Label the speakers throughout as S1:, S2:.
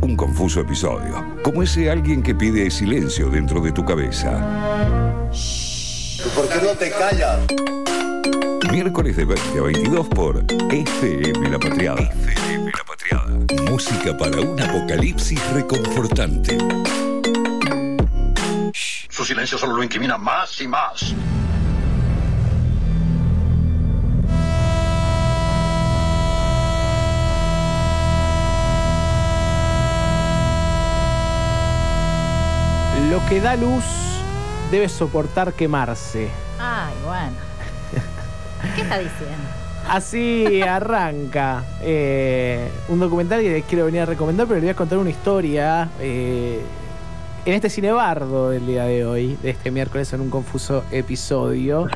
S1: un confuso episodio, como ese alguien que pide silencio dentro de tu cabeza.
S2: ¿Por qué no te callas?
S1: Miércoles de 20 a 22 por FM La Patriada. FM La Patriada. Música para un apocalipsis reconfortante.
S3: Su silencio solo lo incrimina más y más.
S4: Lo que da luz debe soportar quemarse.
S5: Ay, bueno. ¿Qué está diciendo?
S4: Así arranca eh, un documental que les quiero venir a recomendar, pero les voy a contar una historia eh, en este cinebardo del día de hoy, de este miércoles en un confuso episodio,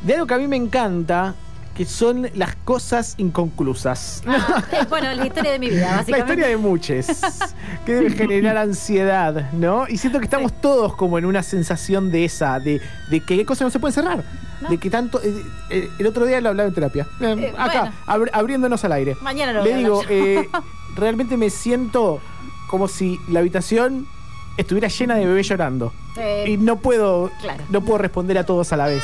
S4: de algo que a mí me encanta, que son las cosas inconclusas.
S5: Ah, bueno, la historia de mi vida,
S4: La
S5: básicamente.
S4: historia de muchos, que debe generar ansiedad, ¿no? Y siento que estamos todos como en una sensación de esa, de, de que hay cosas no se pueden cerrar.
S5: No.
S4: De que tanto. eh, eh, el otro día lo hablaba en terapia. Eh,
S5: Eh,
S4: acá,
S5: bueno.
S4: abri- abriéndonos al aire.
S5: Mañana lo
S4: Le
S5: voy a
S4: digo, eh, realmente me siento como si la habitación estuviera llena de bebés llorando. Y no puedo,
S5: claro.
S4: no puedo responder a todos a la vez.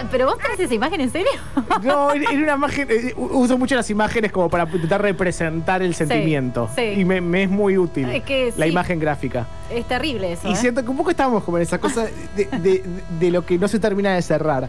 S5: Ah, ¿Pero vos tenés esa imagen en serio?
S4: No, era una imagen. eh, uso mucho las imágenes como para intentar representar el sentimiento.
S5: sí.
S4: Y me, me es muy útil
S5: Es que
S4: la
S5: sí.
S4: imagen gráfica.
S5: Es terrible eso.
S4: Y
S5: ¿eh?
S4: siento que un poco estamos como en esa cosa de, de- de lo que no se termina de cerrar.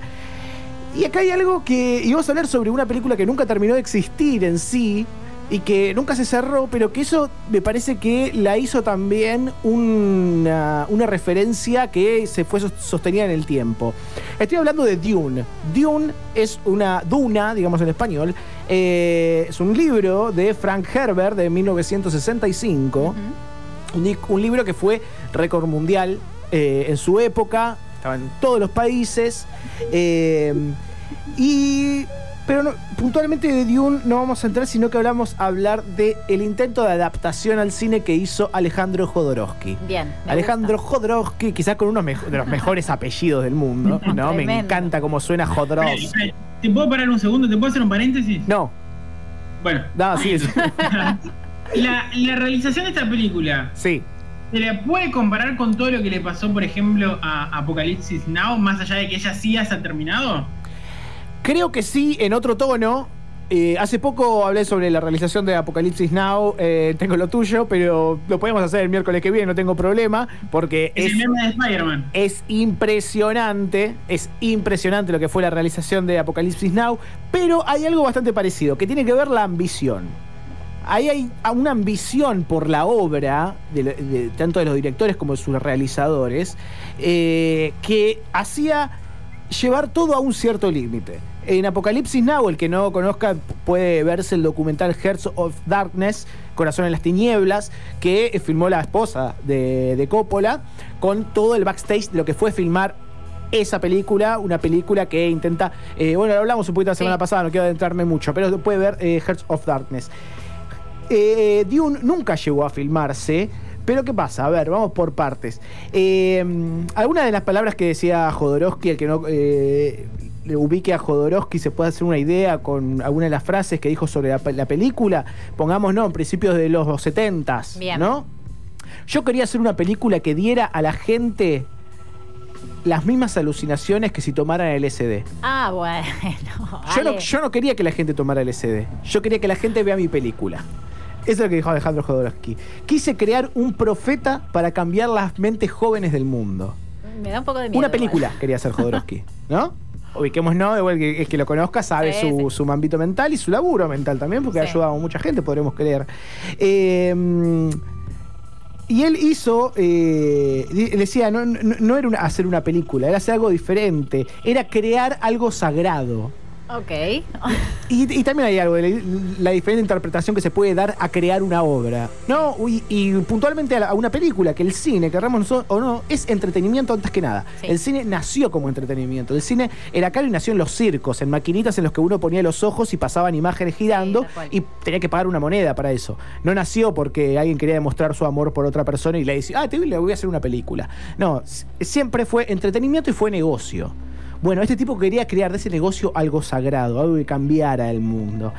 S4: Y acá hay algo que. Y vamos a hablar sobre una película que nunca terminó de existir en sí. Y que nunca se cerró, pero que eso me parece que la hizo también una, una referencia que se fue sos- sostenida en el tiempo. Estoy hablando de Dune. Dune es una duna, digamos en español. eh, es un libro de Frank Herbert de 1965.
S5: Ujú.
S4: Un, di- un libro que fue récord mundial eh, en su época, estaba en todos los países. eh, y. Pero no- puntualmente de Dune no vamos a entrar, sino que hablamos a hablar del el intento de adaptación al cine que hizo Alejandro Jodorowsky.
S5: Bien. me
S4: Alejandro
S5: gusta.
S4: Jodorowsky, quizás con uno de los mejores apellidos del mundo, ¿no? Me encanta cómo suena Jodorowsky.
S6: ¿Te puedo parar un segundo? ¿Te puedo hacer un paréntesis?
S4: No,
S6: Bueno,
S4: no, sí, sí.
S6: la, la realización de esta película,
S4: sí.
S6: ¿se la puede comparar con todo lo que le pasó, por ejemplo, a Apocalipsis Now, más allá de que ella sí haya terminado?
S4: Creo que sí, en otro tono. Eh, hace poco hablé sobre la realización de Apocalipsis Now, eh, tengo lo tuyo, pero lo podemos hacer el miércoles que viene, no tengo problema, porque
S6: Es, de
S4: impresionante, es impresionante lo que fue la realización de Apocalipsis Now, pero hay algo bastante parecido, que tiene que ver la ambición. Ahí hay una ambición por la obra, de, de- tanto de los directores como de sus realizadores, eh, que hacía llevar todo a un cierto límite. En Apocalipsis Now, el que no conozca puede verse el documental Hearts of Darkness, Corazón en las Tinieblas, que filmó la esposa de, de Coppola, con todo el backstage de lo que fue filmar esa película, una película que intenta, eh, bueno, lo hablamos un poquito la semana
S5: Sí.
S4: pasada, no quiero adentrarme mucho, pero puede ver eh, Hearts of Darkness. Eh, Dune nunca llegó a filmarse. Pero ¿qué pasa? A ver, vamos por partes. Eh, Algunas de las palabras que decía Jodorowsky, el que no eh, ubique a Jodorowsky se puede hacer una idea con algunas de las frases que dijo sobre la, pe- la película. Pongamos, ¿no? En principios de los 70
S5: Bien.
S4: ¿no? Yo quería hacer una película que diera a la gente las mismas alucinaciones que si tomaran LSD.
S5: Ah, bueno.
S4: Yo no, yo no quería que la gente tomara LSD. Yo quería que la gente vea mi película. Eso es lo que dijo Alejandro Jodorowsky. Quise crear un profeta para cambiar las mentes jóvenes del mundo.
S5: Me da un poco de miedo.
S4: Una
S5: igual.
S4: película quería hacer Jodorowsky, ¿no? Ubiquemos, no, igual que, es que lo conozca, sabe
S5: Sí,
S4: su,
S5: sí.
S4: su mambito mental y su laburo mental también, porque ha ayudado a mucha gente, podremos creer. Eh, y él hizo, eh, decía, no, no- no era una- hacer una película, era hacer algo diferente, era crear algo sagrado.
S5: Ok.
S4: Y, y también hay algo de la, la diferente interpretación que se puede dar a crear una obra. ¿no? Y, y puntualmente a, la- a una película, que el cine, querramos nosotros o no, es entretenimiento antes que nada.
S5: Sí.
S4: El cine nació como entretenimiento. El cine era caro y nació en los circos, en maquinitas en los que uno ponía los ojos y pasaban imágenes girando
S5: Sí,
S4: y tenía que pagar una moneda para eso. No nació porque alguien quería demostrar su amor por otra persona y le decía, ah, te voy, le voy a hacer una película. No, siempre fue entretenimiento y fue negocio. Bueno, este tipo quería crear de ese negocio algo sagrado, algo que cambiara el mundo.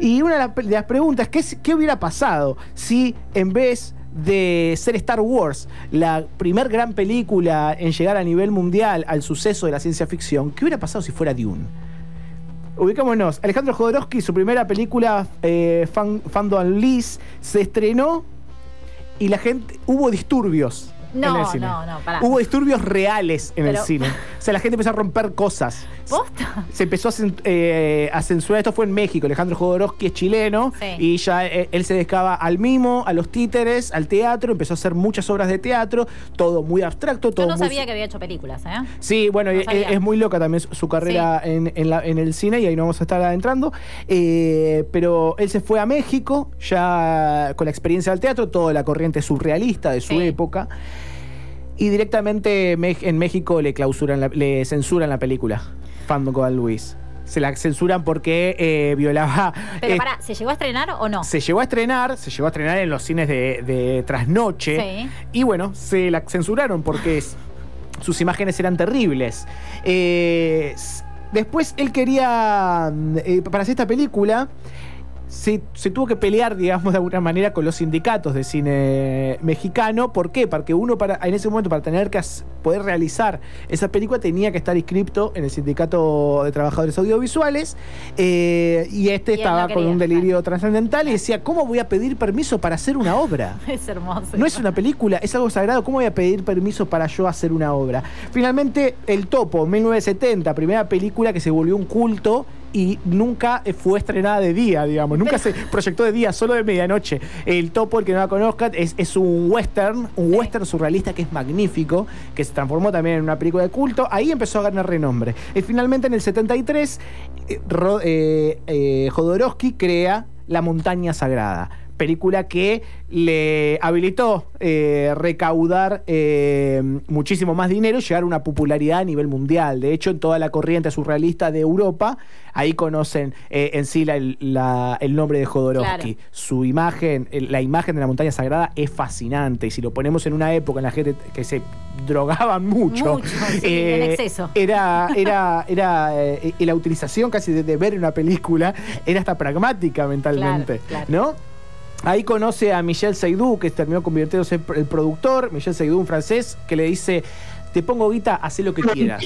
S4: Y una de las, preguntas, ¿qué, es- ¿qué hubiera pasado si en vez de ser Star Wars, la primer gran película en llegar a nivel mundial al suceso de la ciencia ficción, ¿qué hubiera pasado si fuera Dune? Ubicámonos. Alejandro Jodorowsky, su primera película, eh, Fan, Fando and Liz, se estrenó y la gente. Hubo disturbios. En
S5: No,
S4: el cine.
S5: no, no, pará.
S4: Hubo disturbios reales en el cine. O sea, la gente empezó a romper cosas.
S5: ¿Posta?
S4: Se empezó a, cen- eh, a censurar. Esto fue en México. Alejandro Jodorowsky es chileno.
S5: Sí.
S4: Y ya eh, él se dedicaba al mimo, a los títeres, al teatro. Empezó a hacer muchas obras de teatro. Todo muy abstracto. Todo
S5: Yo no
S4: muy
S5: sabía que había hecho películas, ¿eh?
S4: Sí, bueno,
S5: No
S4: e-
S5: sabía.
S4: es, muy loca también su, su carrera en, en la- en el cine y ahí no vamos a estar adentrando. Eh, pero él se fue a México ya con la experiencia del teatro, toda la corriente surrealista de su
S5: Sí.
S4: época. Y directamente me- en México le clausuran, la- le censuran la película, Fando con Luis. Se la censuran porque eh, violaba.
S5: Pero
S4: eh,
S5: pará, ¿se llegó a estrenar o no?
S4: se llegó a estrenar, se llegó a estrenar en los cines de, de trasnoche.
S5: Sí.
S4: Y bueno, se la censuraron porque sus imágenes eran terribles. Eh, después él quería, mm, eh, para hacer esta película, se, se tuvo que pelear, digamos, de alguna manera con los sindicatos de cine mexicano. ¿Por qué? Porque uno para, en ese momento, para tener que poder realizar esa película, tenía que estar inscripto en el sindicato de trabajadores audiovisuales. eh, y este
S5: Y
S4: estaba
S5: no
S4: con un delirio trascendental y decía, ¿cómo voy a pedir permiso para hacer una obra?
S5: Es hermoso.
S4: No es una película, es algo sagrado. ¿Cómo voy a pedir permiso para yo hacer una obra? Finalmente, El Topo, 1970, primera película que se volvió un culto y nunca fue estrenada de día, digamos. Nunca se proyectó de día, solo de medianoche. El Topo, el que no la conozca, es, es un western, un western surrealista que es magnífico, que se transformó también en una película de culto. Ahí empezó a ganar renombre. Y finalmente, en el 73, eh, Ro- eh, eh, Jodorowsky crea La Montaña Sagrada película que le habilitó eh, recaudar eh, muchísimo más dinero y llegar a una popularidad a nivel mundial. De hecho, en toda la corriente surrealista de Europa, ahí conocen eh, en sí la- la- el nombre de Jodorowsky.
S5: Claro.
S4: Su imagen, la imagen de la montaña sagrada es fascinante. Y si lo ponemos en una época en la gente que se drogaban mucho,
S5: Mucho, sí, en exceso.
S4: era, era, era y la utilización casi de, de ver una película era hasta pragmática mentalmente,
S5: Claro, claro.
S4: ¿no? Ahí conoce a Michel Seydoux, que terminó convirtiéndose en el productor. Michel Seydoux, un francés, que le dice: Te pongo guita, haz lo que quieras.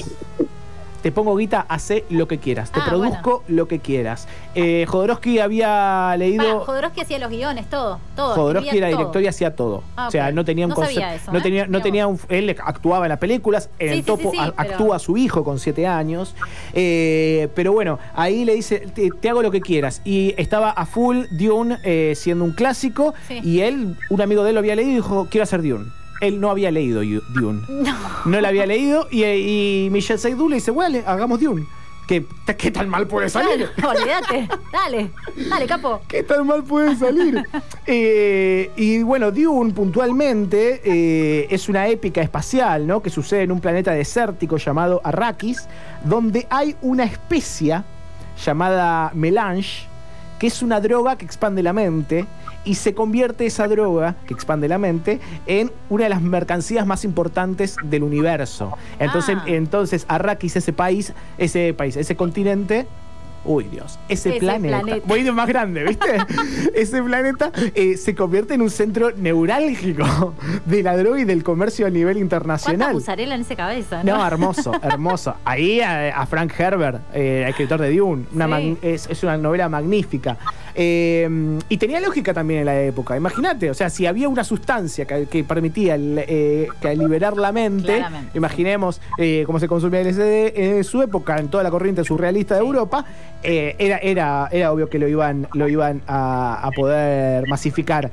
S4: Te pongo guita, hacé lo que quieras. Te
S5: Ah,
S4: produzco lo que quieras. Eh, Jodorowsky había leído.
S5: Jodorowsky hacía los guiones, todo. todo
S4: Jodorowsky era
S5: todo.
S4: director y hacía todo.
S5: Ah,
S4: o sea, no tenía un
S5: No
S4: concepto.
S5: eso,
S4: no
S5: ¿eh?
S4: tenía, no tenía un. Él actuaba en las películas. En
S5: Sí,
S4: el topo
S5: sí, sí,
S4: a-
S5: pero-
S4: actúa su hijo con siete años. Eh, pero bueno, ahí le dice: te, te hago lo que quieras. Y estaba a full Dune eh, siendo un clásico. Y él, un amigo de él lo había leído y dijo: Quiero hacer Dune. Él no había leído Dune.
S5: No.
S4: No la había leído. Y, y Michel Seydoux le dice: Bueno, hagamos Dune. ¿Qué, ¿Qué tan mal puede salir?
S5: Claro, olvídate. Dale, dale, capo.
S4: ¿Qué tan mal puede salir? Eh, y bueno, Dune puntualmente eh, es una épica espacial, ¿no? Que sucede en un planeta desértico llamado Arrakis, donde hay una especia llamada melange, que es una droga que expande la mente y se convierte esa droga que expande la mente en una de las mercancías más importantes del universo. Entonces,
S5: Ah.
S4: entonces Arrakis, ese país, ese país, ese continente, uy Dios, ese,
S5: Ese
S4: planeta,
S5: planeta.
S4: voy de más grande, ¿viste? ese planeta eh, se convierte en un centro neurálgico de la droga y del comercio a nivel
S5: ¿Cuánta
S4: internacional.
S5: en esa cabeza? No,
S4: No, hermoso, hermoso. Ahí a, a Frank Herbert, eh, el escritor de Dune, una
S5: Sí.
S4: es una novela magnífica. Eh, y tenía lógica también en la época. Imagínate, o sea, si había una sustancia que, que permitía el, eh, que liberar la mente,
S5: Claramente,
S4: imaginemos eh, cómo se consumía el LSD en su época, en toda la corriente surrealista de Europa, eh, era, era, era obvio que lo iban, lo iban a, a poder masificar.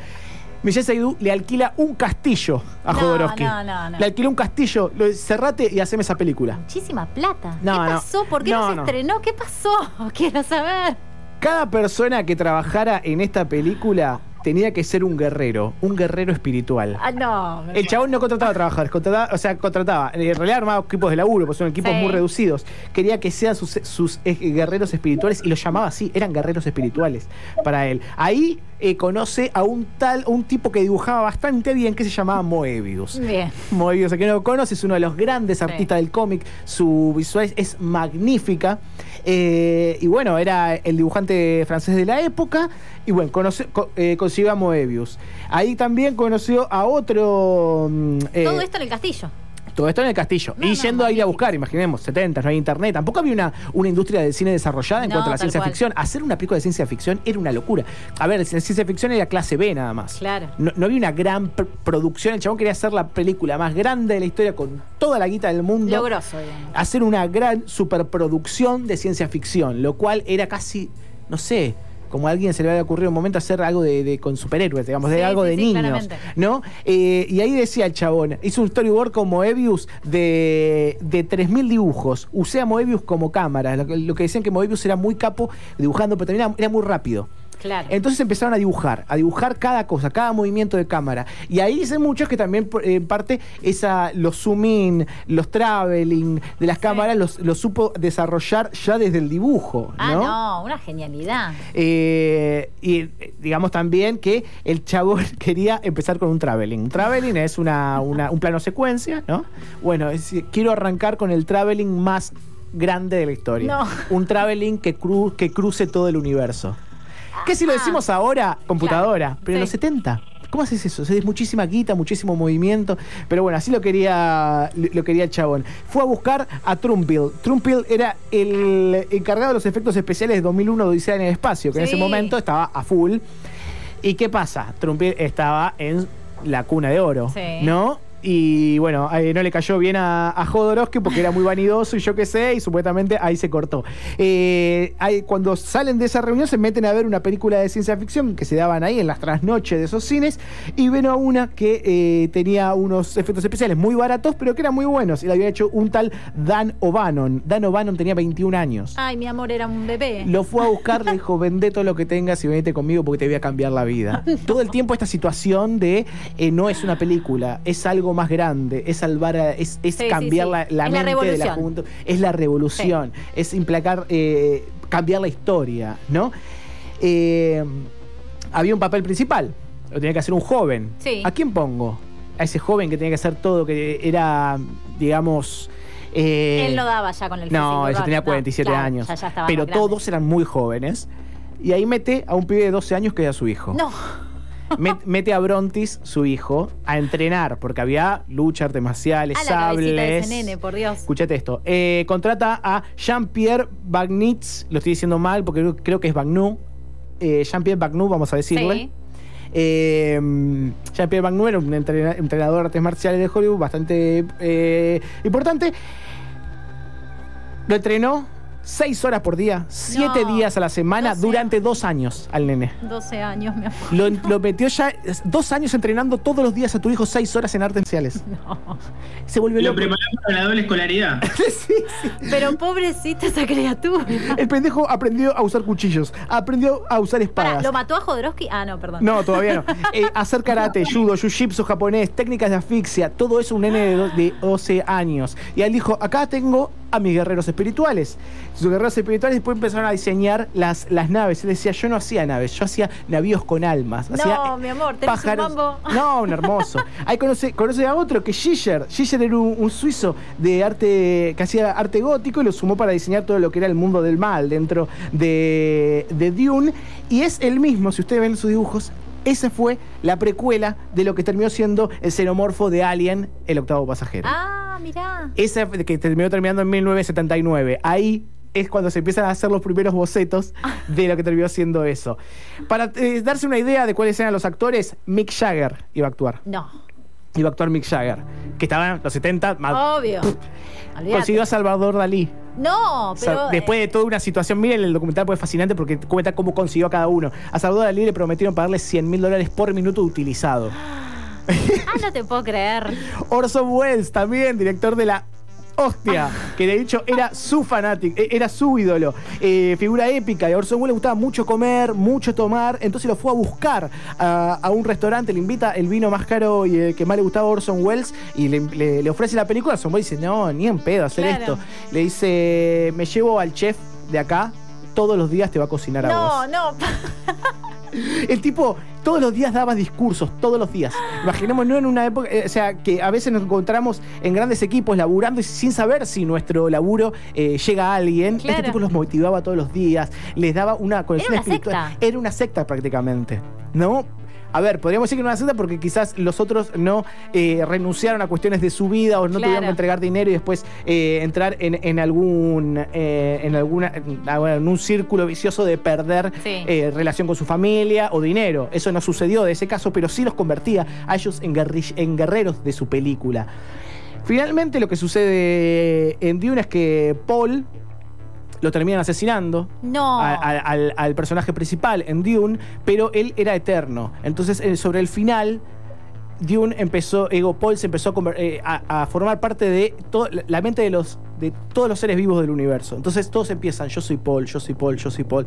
S4: Michel Seydoux le alquila un castillo a
S5: No,
S4: Jodorowsky.
S5: no, no, no.
S4: Le alquiló un castillo, lo, cerrate y haceme esa película.
S5: Muchísima plata.
S4: No,
S5: ¿Qué pasó? ¿Por qué no, se estrenó? ¿Qué pasó? Quiero saber.
S4: Cada persona que trabajara en esta película tenía que ser un guerrero, un guerrero espiritual.
S5: Ah, no.
S4: El chabón no contrataba trabajadores, contrataba, o sea, contrataba. En realidad armaba equipos de laburo, porque son equipos
S5: Sí.
S4: muy reducidos. Quería que sean sus, sus, eh, guerreros espirituales y los llamaba así, eran guerreros espirituales para él. Ahí eh, conoce a un tal, un tipo que dibujaba bastante bien que se llamaba Moebius.
S5: Bien.
S4: Moebius, el que no lo conoce, es uno de los grandes artistas del cómic. Su visual es magnífica. Eh, y bueno, era el dibujante francés de la época. Y bueno, conoce- co- eh, a Moebius. Ahí también conoció a otro. mm, eh,
S5: Todo esto en el castillo.
S4: Todo esto en el castillo.
S5: No,
S4: y
S5: no,
S4: yendo a ir a buscar, imaginemos, 70, no hay internet. Tampoco había una, una industria del cine desarrollada en
S5: No,
S4: cuanto a la ciencia
S5: cual.
S4: ficción. Hacer una película de ciencia ficción era una locura. A ver, la ciencia ficción era clase B nada más.
S5: Claro.
S4: No, no había una gran pr- producción. El chabón quería hacer la película más grande de la historia con toda la guita del mundo.
S5: Logroso, digamos.
S4: Hacer una gran superproducción de ciencia ficción, lo cual era casi, no sé, como a alguien se le había ocurrido un momento hacer algo de, de- con superhéroes, digamos, de
S5: Sí,
S4: algo
S5: sí,
S4: de
S5: sí,
S4: niños.
S5: claramente.
S4: ¿No? Eh, y ahí decía el chabón, hizo un storyboard con Moebius de, de 3.000 dibujos. Usé a Moebius como cámara. Lo, que- lo que decían que Moebius era muy capo dibujando, pero también era, era muy rápido.
S5: Claro.
S4: Entonces empezaron a dibujar, a dibujar cada cosa, cada movimiento de cámara. Y ahí dicen muchos que también, en parte, esa, los zoom in, los traveling de las cámaras los, los supo desarrollar ya desde el dibujo.
S5: ah,
S4: ¿no?
S5: no, una genialidad.
S4: Eh, y eh, digamos también que el chabón quería empezar con un traveling. Un traveling es una, una- un plano secuencia, ¿no? Bueno, es quiero arrancar con el traveling más grande de la historia.
S5: No.
S4: Un traveling que, cru- que cruce todo el universo. Que si lo
S5: Ah.
S4: decimos ahora, computadora,
S5: Claro,
S4: pero en los 70. ¿Cómo haces eso? O sea, es muchísima guita, muchísimo movimiento. Pero bueno, así lo quería, lo quería el chabón. Fue a buscar a Trumpil. Trumpil era el encargado de los efectos especiales de 2001 Odisea en el Espacio, que en ese momento estaba a full. ¿Y qué pasa? Trumpil estaba en la cuna de oro,
S5: Sí.
S4: ¿no? Y bueno, eh, no le cayó bien a, a Jodorowsky porque era muy vanidoso y yo qué sé, y supuestamente ahí se cortó. Eh, ahí, cuando salen de esa reunión se meten a ver una película de ciencia ficción que se daban ahí en las trasnoches de esos cines y ven a una que eh, tenía unos efectos especiales muy baratos, pero que eran muy buenos. Y la había hecho un tal Dan O'Bannon. Dan O'Bannon tenía 21 años.
S5: Ay, mi amor, era un bebé.
S4: Lo fue a buscar, le dijo, vende todo lo que tengas y venite conmigo porque te voy a cambiar la vida. Todo el tiempo esta situación de eh, no es una película, es algo más grande, es salvar, a- es, es
S5: Sí, sí,
S4: cambiar
S5: sí.
S4: la, la
S5: Es la
S4: mente de la juventud, es la revolución, es implacar, eh, cambiar la historia, ¿no? Eh, había un papel principal, lo tenía que hacer un joven. ¿A quién pongo? A ese joven que tenía que hacer todo, que era, digamos... eh,
S5: Él no daba ya con el
S4: no, ella tenía
S5: no,
S4: 47
S5: claro,
S4: años.
S5: ya- ya estaba
S4: pero todos eran muy jóvenes. Y ahí mete a un pibe de 12 años que era su hijo.
S5: No.
S4: Met- mete a Brontis, su hijo, a entrenar, porque había lucha, artes marciales,
S5: A la cabecita de
S4: sables.
S5: ese nene, por Dios.
S4: Escuchate esto. Eh, contrata a Jean-Pierre Bagnitz, lo estoy diciendo mal porque creo, que es Bagnou. Eh, Jean-Pierre Bagnou, vamos a decirle.
S5: Sí.
S4: Eh, Jean-Pierre Bagnou era un entrena- entrenador de artes marciales de Hollywood bastante eh, importante. Lo entrenó seis horas por día, siete
S5: No,
S4: días a la semana,
S5: 12
S4: durante dos años al nene.
S5: 12 años, mi amor.
S4: Lo, lo metió ya dos años entrenando todos los días a tu hijo seis horas en artes marciales. Se vuelve
S6: Lo
S4: loco.
S6: preparamos para la doble escolaridad.
S4: Sí, sí.
S5: Pero pobrecita esa criatura.
S4: El pendejo aprendió a usar cuchillos, aprendió a usar espadas.
S5: ¿Lo mató a Jodorowsky? Ah, no, perdón.
S4: No, todavía no. Eh, hacer karate, judo, jiu-jitsu japonés, técnicas de asfixia, todo eso un nene de, de 12 años. Y él dijo, acá tengo a mis guerreros espirituales. Sus guerreros espirituales después empezaron a diseñar las, las naves. Él decía, yo no hacía naves, yo hacía navíos con almas.
S5: No,
S4: hacía, eh,
S5: mi amor, tenés un mambo.
S4: No, un hermoso. Ahí conoce, conoce a otro que es Schiller. Schiller era un, un suizo de arte que hacía arte gótico y lo sumó para diseñar todo lo que era el mundo del mal dentro de, de Dune. Y es el mismo, si ustedes ven sus dibujos, esa fue la precuela de lo que terminó siendo el xenomorfo de Alien, el octavo pasajero.
S5: Ah, mirá.
S4: Esa que terminó terminando en 1979. Ahí es cuando se empiezan a hacer los primeros bocetos de lo que terminó siendo eso. Para eh, darse una idea de cuáles eran los actores, Mick Jagger iba a actuar.
S5: No.
S4: Iba a actuar Mick Jagger, que estaba en los 70. más-
S5: Obvio.
S4: Consiguió a Salvador Dalí.
S5: No,
S4: O sea,
S5: pero.
S4: después de toda una situación, miren el documental, pues es fascinante porque cuenta cómo consiguió a cada uno. A Salvador Dalí le prometieron pagarle 100 mil dólares por minuto utilizado.
S5: Ah, no te puedo creer.
S4: Orson Welles también, director de la Hostia, que de hecho era su fanático, eh, era su ídolo. Eh, figura épica. Y a Orson Welles le gustaba mucho comer, mucho tomar. Entonces lo fue a buscar a, a un restaurante, le invita el vino más caro y el que más le gustaba a Orson Welles y le, le- le ofrece la película. Orson Welles dice: No, ni en pedo hacer
S5: Claro.
S4: esto. Le dice: Me llevo al chef de acá. Todos los días te va a cocinar a vos.
S5: No, no.
S4: El tipo todos los días daba discursos, todos los días. Imaginémonos en una época, eh, o sea, que a veces nos encontramos en grandes equipos laburando y sin saber si nuestro laburo eh, llega a alguien.
S5: Claro.
S4: Este tipo los motivaba todos los días, les daba una conexión
S5: una
S4: espiritual.
S5: secta.
S4: Era una secta prácticamente, ¿no? A ver, podríamos decir que era una secta porque quizás los otros no eh, renunciaron a cuestiones de su vida o no
S5: Claro.
S4: tuvieron que entregar dinero y después eh, entrar en, en algún eh, en alguna en, un círculo vicioso de perder
S5: Sí.
S4: relación con su familia o dinero. Eso no sucedió de ese caso, pero sí los convertía a ellos en, en guerreros de su película. Finalmente lo que sucede en Dune es que Paul lo terminan asesinando
S5: No.
S4: a- a- al, al personaje principal en Dune, pero él era eterno. Entonces, eh, sobre el final, Dune empezó, Ego Paul se empezó a, eh, a- formar parte de to- la mente de los de todos los seres vivos del universo. Entonces todos empiezan, yo soy Paul, yo soy Paul, yo soy Paul.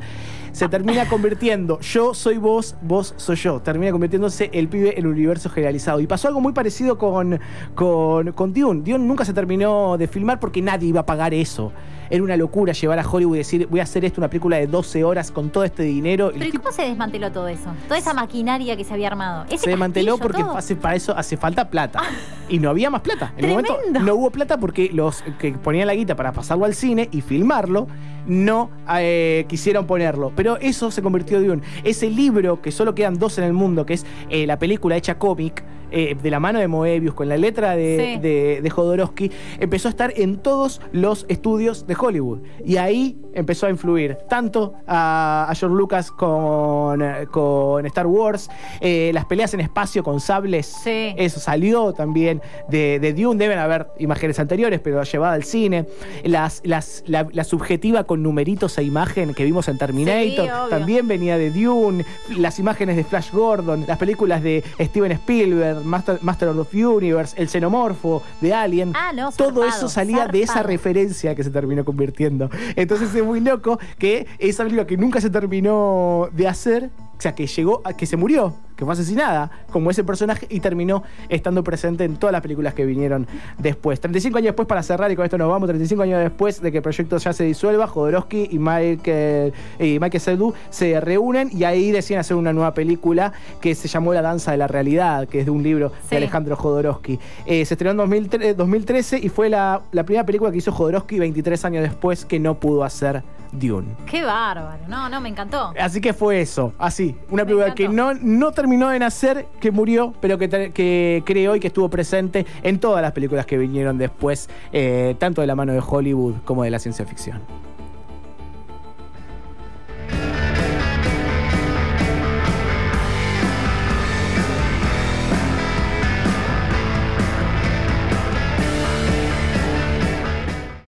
S4: Se termina convirtiendo, yo soy vos, vos soy yo. Termina convirtiéndose el pibe en el universo generalizado. Y pasó algo muy parecido con, con, con Dune. Dune nunca se terminó de filmar porque nadie iba a pagar eso. Era una locura llevar a Hollywood y decir, voy a hacer esto, una película de 12 horas con todo este dinero.
S5: Pero ¿y
S4: el tipo
S5: cómo se desmanteló todo eso? Toda esa maquinaria que se había armado. Ese
S4: se desmanteló porque hace- para eso hace falta plata. Y no había más plata. En el momento no hubo plata porque los que ponían la guita para pasarlo al cine y filmarlo no eh, quisieron ponerlo. Pero eso se convirtió de un. Ese libro, que solo quedan dos en el mundo, que es eh, la película hecha cómic, eh, de la mano de Moebius, con la letra de,
S5: Sí.
S4: de, de Jodorowsky, empezó a estar en todos los estudios de Hollywood. Y ahí empezó a influir tanto a, a George Lucas con, eh, con Star Wars, eh, las peleas en espacio con sables,
S5: Sí.
S4: eso salió también de, de Dune, deben haber imágenes anteriores, pero llevada al cine. Las, las, la, la subjetiva con numeritos e imagen que vimos en Terminator,
S5: Sí,
S4: también venía de Dune, las imágenes de Flash Gordon, las películas de Steven Spielberg, Master, Master of the Universe, el xenomorfo de Alien.
S5: Ah, no,
S4: Todo
S5: zarpado,
S4: eso salía de esa referencia que se terminó convirtiendo. Entonces es muy loco que esa película que nunca se terminó de hacer, sea, que llegó a que se murió, que fue asesinada, como ese personaje, y terminó estando presente en todas las películas que vinieron después. 35 años después, para cerrar, y con esto nos vamos, 35 años después de que el proyecto ya se disuelva, Jodorowsky y Michael, y Michael Seydoux se reúnen y ahí deciden hacer una nueva película que se llamó La Danza de la Realidad, que es de un libro
S5: Sí.
S4: de Alejandro Jodorowsky. Eh, se estrenó en 2003 2013 y fue la, la primera película que hizo Jodorowsky 23 años después que no pudo hacer Dune.
S5: Qué bárbaro. No, no, me encantó.
S4: Así que fue eso, así. Una
S5: Me
S4: película que no, no terminó de nacer, que murió, pero que, que creó y que estuvo presente en todas las películas que vinieron después, eh, tanto de la mano de Hollywood como de la ciencia ficción.